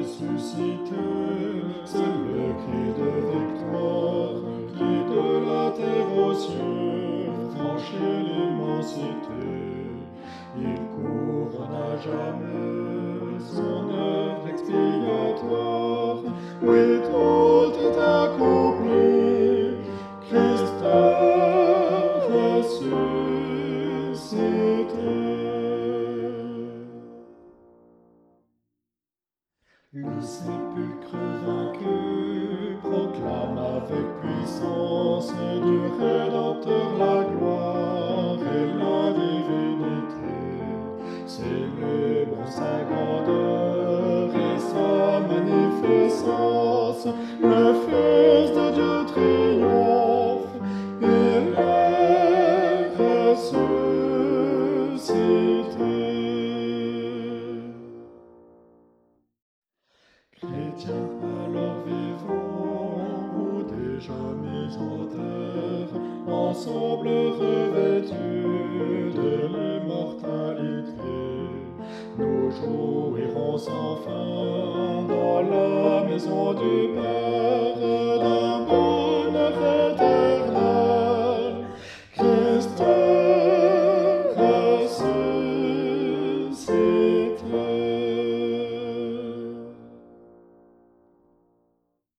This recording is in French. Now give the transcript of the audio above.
ressuscité, c'est le cri de victoire qui de la terre aux cieux franchit l'immensité. Il couronne à jamais son œuvre expiatoire. Oui, tout est accompli. Le sépulcre vaincu proclame avec puissance du Rédempteur la gloire et la divinité. Célébrons sa grandeur et sa magnificence. Le Fils de Dieu triomphe, il est ressuscité. Ensemble revêtus de l'immortalité, nous jouirons enfin dans la maison du Père.